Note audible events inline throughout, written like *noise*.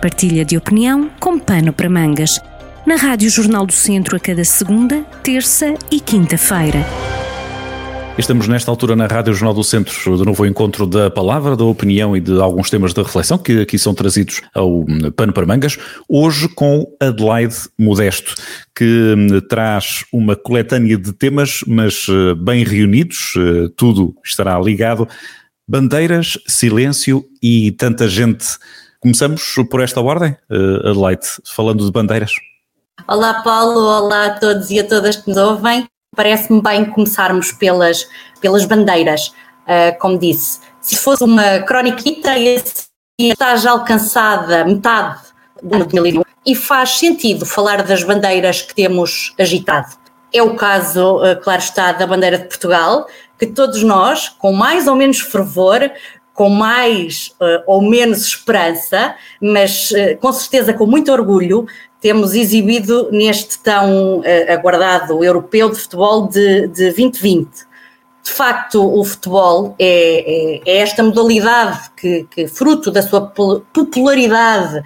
Partilha de opinião com pano para mangas. Na Rádio Jornal do Centro a cada segunda, terça e quinta-feira. Estamos nesta altura na Rádio Jornal do Centro de novo encontro da palavra, da opinião e de alguns temas de reflexão que aqui são trazidos ao Pano para Mangas. Hoje com Adelaide Modesto, que hum, traz uma coletânea de temas, mas eh, bem reunidos, eh, tudo estará ligado. Bandeiras, silêncio e tanta gente. Começamos por esta ordem, eh, Adelaide, falando de bandeiras. Olá Paulo, olá a todos e a todas que nos ouvem. Parece-me bem começarmos pelas, pelas bandeiras, uh, como disse. Se fosse uma croniquita, está já alcançada metade do ano 2001 e faz sentido falar das bandeiras que temos agitado. É o caso, uh, claro está, da bandeira de Portugal, que todos nós, com mais ou menos fervor, com mais uh, ou menos esperança, mas uh, com certeza com muito orgulho, temos exibido neste tão uh, aguardado europeu de futebol de, de 2020. De facto, o futebol é, é, é esta modalidade que, que, fruto da sua popularidade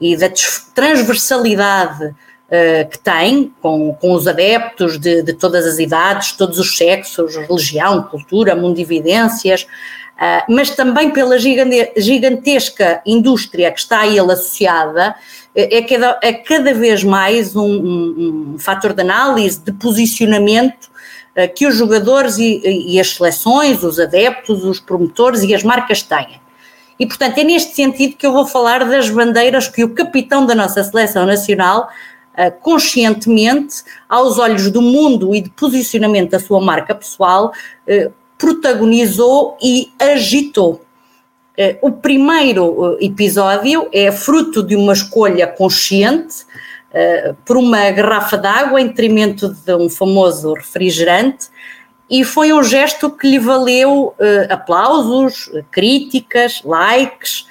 e da transversalidade uh, que tem, com, com os adeptos de, de, todas as idades, todos os sexos, religião, cultura, mundividências, uh, mas também pela gigantesca indústria que está a ele associada, é cada, é cada vez mais um, um, um fator de análise, de posicionamento que os jogadores e, e, as seleções, os adeptos, os promotores e as marcas têm. E, portanto, é neste sentido que eu vou falar das bandeiras que o capitão da nossa seleção nacional, conscientemente, aos olhos do mundo e de posicionamento da sua marca pessoal, uh, protagonizou e agitou. Eh, o primeiro episódio é fruto de uma escolha consciente por uma garrafa d'água em detrimento de um famoso refrigerante e foi um gesto que lhe valeu aplausos, críticas, likes,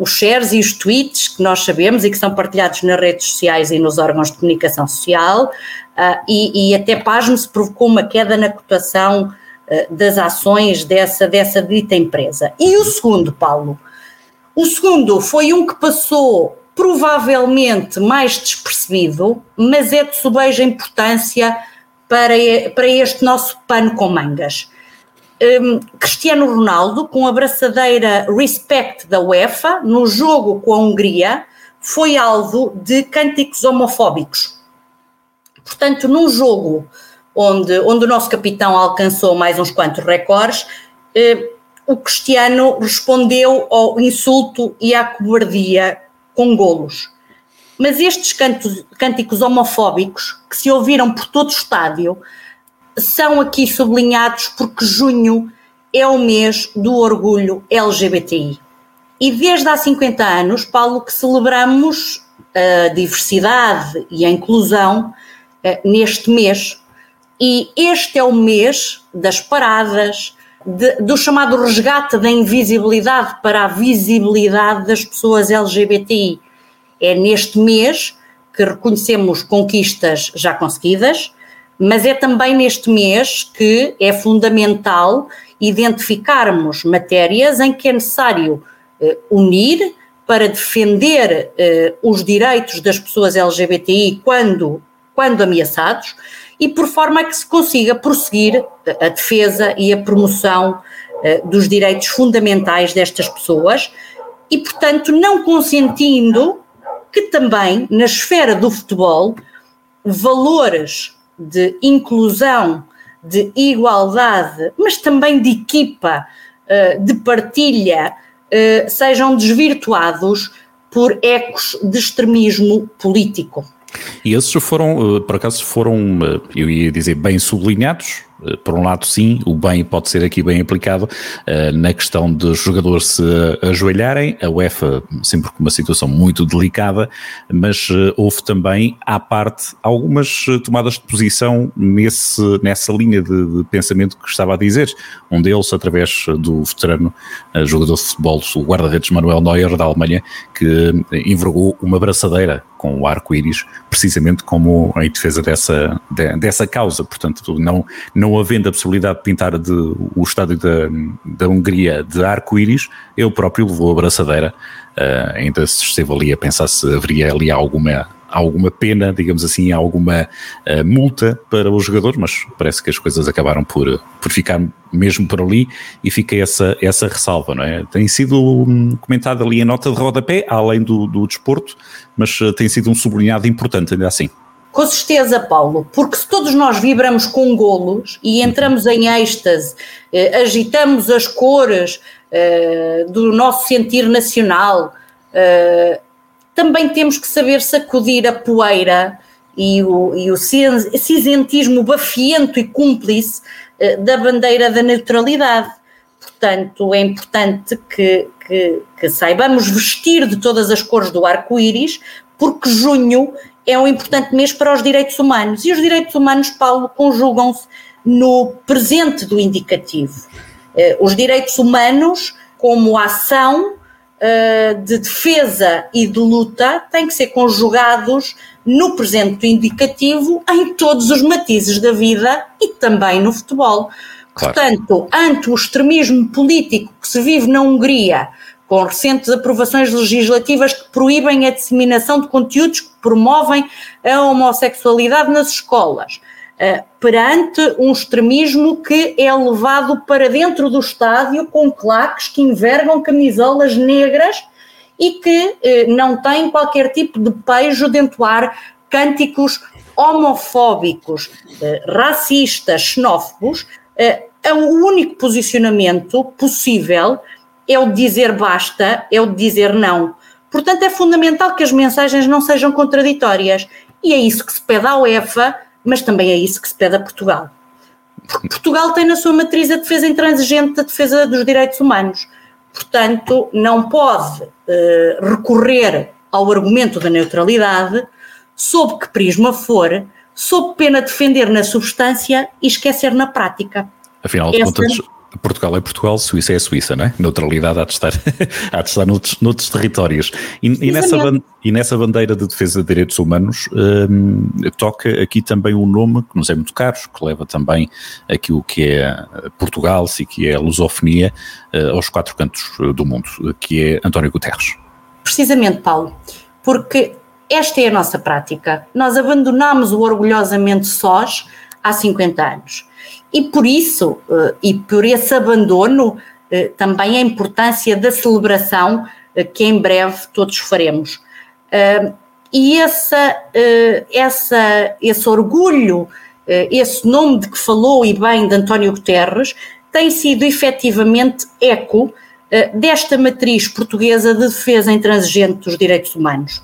os shares e os tweets que nós sabemos e que são partilhados nas redes sociais e nos órgãos de comunicação social e, e até pasmo-se provocou uma queda na cotação eh, das ações dessa, dessa dita empresa. E o segundo, Paulo? O segundo foi um que passou provavelmente mais despercebido, mas é de subeja importância para, para este nosso pano com mangas. Um, Cristiano Ronaldo, com a braçadeira Respect da UEFA, no jogo com a Hungria, foi alvo de cânticos homofóbicos. Portanto, num jogo onde, onde o nosso capitão alcançou mais uns quantos recordes, eh, o Cristiano respondeu ao insulto e à cobardia com golos. Mas estes cantos, cânticos homofóbicos, que se ouviram por todo o estádio, são aqui sublinhados porque junho é o mês do orgulho LGBTI. E desde há 50 anos, Paulo, que celebramos a diversidade e a inclusão eh, neste mês, e este é o mês das paradas, de, do chamado resgate da invisibilidade para a visibilidade das pessoas LGBTI. É neste mês que reconhecemos conquistas já conseguidas, mas é também neste mês que é fundamental identificarmos matérias em que é necessário eh, unir para defender eh, os direitos das pessoas LGBTI quando, quando ameaçados e por forma a que se consiga prosseguir a defesa e a promoção eh, dos direitos fundamentais destas pessoas e, portanto, não consentindo que também na esfera do futebol valores de inclusão, de igualdade, mas também de equipa, eh, de partilha, eh, sejam desvirtuados por ecos de extremismo político. E esses foram, eh, por acaso, foram, eu ia dizer, bem sublinhados, por um lado, sim, o bem pode ser aqui bem aplicado na questão dos jogadores se ajoelharem, a UEFA sempre com uma situação muito delicada, mas houve também, à parte, algumas tomadas de posição nesse, nessa linha de, de pensamento que estava a dizer. Um deles, através do veterano jogador de futebol, o guarda-redes Manuel Neuer, da Alemanha, que envergou uma braçadeira com o arco-íris, precisamente como em defesa dessa, dessa causa. Portanto, não, não não havendo a possibilidade de pintar de, o estádio da, da Hungria de arco-íris, ele próprio levou a braçadeira. Uh, ainda esteve ali a pensar se haveria ali alguma alguma pena, digamos assim, alguma uh, multa para o jogador, mas parece que as coisas acabaram por, por ficar mesmo por ali e fica essa, essa ressalva, não é? Tem sido um, comentado ali a nota de rodapé, além do, do desporto, mas uh, tem sido um sublinhado importante ainda assim. Com certeza, Paulo, porque se todos nós vibramos com golos e entramos em êxtase, eh, agitamos as cores eh, do nosso sentir nacional, eh, também temos que saber sacudir a poeira e o, e o cinzentismo bafiento e cúmplice da bandeira da neutralidade. Portanto, é importante que, que, que saibamos vestir de todas as cores do arco-íris, porque junho é um importante mês para os direitos humanos. E os direitos humanos, Paulo, conjugam-se no presente do indicativo. Eh, os direitos humanos, como ação uh, de defesa e de luta têm que ser conjugados no presente indicativo em todos os matizes da vida e também no futebol. Claro. Portanto, ante o extremismo político que se vive na Hungria, com recentes aprovações legislativas que proíbem a disseminação de conteúdos que promovem a homossexualidade nas escolas, uh, perante um extremismo que é levado para dentro do estádio com claques que envergam camisolas negras e que uh, não têm qualquer tipo de pejo de entoar cânticos homofóbicos, uh, racistas, xenófobos, é o único posicionamento possível é o de dizer basta, é o de dizer não. Portanto, é fundamental que as mensagens não sejam contraditórias. E é isso que se pede à UEFA mas também é isso que se pede a Portugal. Porque Portugal tem na sua matriz a defesa intransigente, a defesa dos direitos humanos. Portanto, não pode uh, recorrer ao argumento da neutralidade, sob que prisma for, sob pena de defender na substância e esquecer na prática. Afinal de Essa... contas, Portugal é Portugal, Suíça é Suíça, não é? Neutralidade há de estar, *laughs* há de estar noutros, noutros territórios. E, e, nessa, e nessa bandeira de defesa de direitos humanos hum, toca aqui também um nome que nos é muito caro, que leva também aquilo que é Portugal e que é a lusofonia uh, aos quatro cantos do mundo, que é António Guterres. Precisamente, Paulo, porque esta é a nossa prática. Nós abandonamos o orgulhosamente sós há 50 anos e por isso, eh, e por esse abandono, eh, também a importância da celebração eh, que em breve todos faremos. E essa, essa, esse orgulho, esse nome de que falou e bem de António Guterres, tem sido efetivamente eco desta matriz portuguesa de defesa intransigente dos direitos humanos.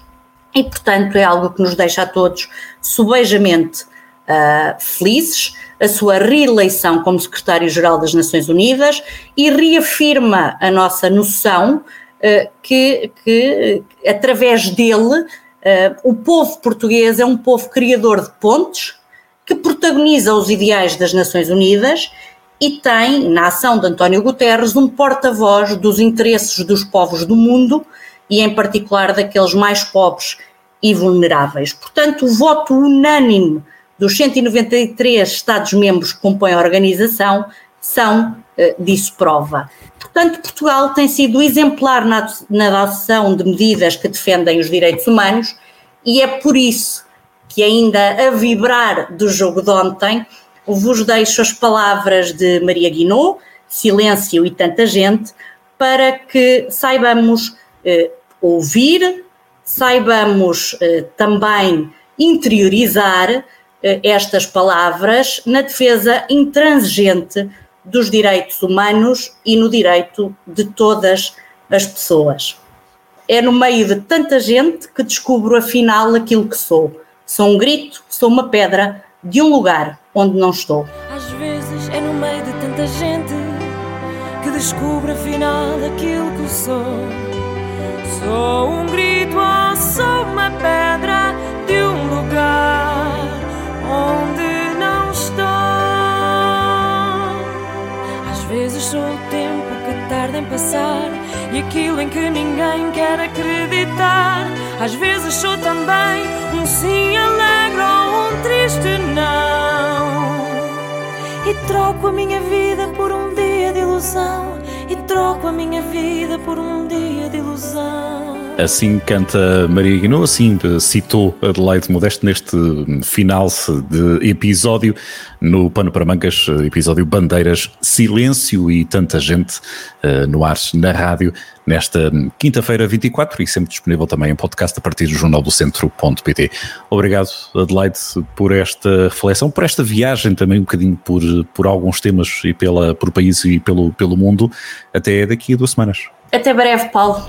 E, portanto, é algo que nos deixa a todos subejamente uh, felizes, a sua reeleição como secretário-geral das Nações Unidas e reafirma a nossa noção uh, que, que, através dele, uh, o povo português é um povo criador de pontes que protagoniza os ideais das Nações Unidas e tem, na ação de António Guterres, um porta-voz dos interesses dos povos do mundo e, em particular, daqueles mais pobres e vulneráveis. Portanto, o voto unânime dos 193 Estados-membros que compõem a organização, são uh, disso prova. Portanto, Portugal tem sido exemplar na, na adoção de medidas que defendem os direitos humanos e é por isso que, ainda a vibrar do jogo de ontem, vos deixo as palavras de Maria Guinot, Silêncio e Tanta Gente, para que saibamos eh, ouvir, saibamos eh, também interiorizar eh, estas palavras na defesa intransigente dos direitos humanos e no direito de todas as pessoas. É no meio de tanta gente que descubro afinal aquilo que sou. Sou um grito, sou uma pedra de um lugar onde não estou. Às vezes é no meio de tanta gente que descubro afinal aquilo que sou. Sou um grito, ou sou uma pedra de um lugar onde não estou. Às vezes sou o tempo que tarda em passar e aquilo em que ninguém quer acreditar. Às vezes sou também um sim alegre ou um triste não. e troco a minha vida por um dia de ilusão. E troco a minha vida por um dia de ilusão. Assim canta Maria Guinou, assim citou Adelaide Modesto neste final de episódio no Pano para Mangas, episódio Bandeiras, Silêncio e tanta gente uh, no ar na rádio nesta quinta-feira 24 e sempre disponível também em podcast a partir do jornal do centro.pt. Obrigado Adelaide por esta reflexão, por esta viagem também um bocadinho por, por alguns temas e pela, por país e pelo, pelo mundo. Até daqui a duas semanas. Até breve, Paulo.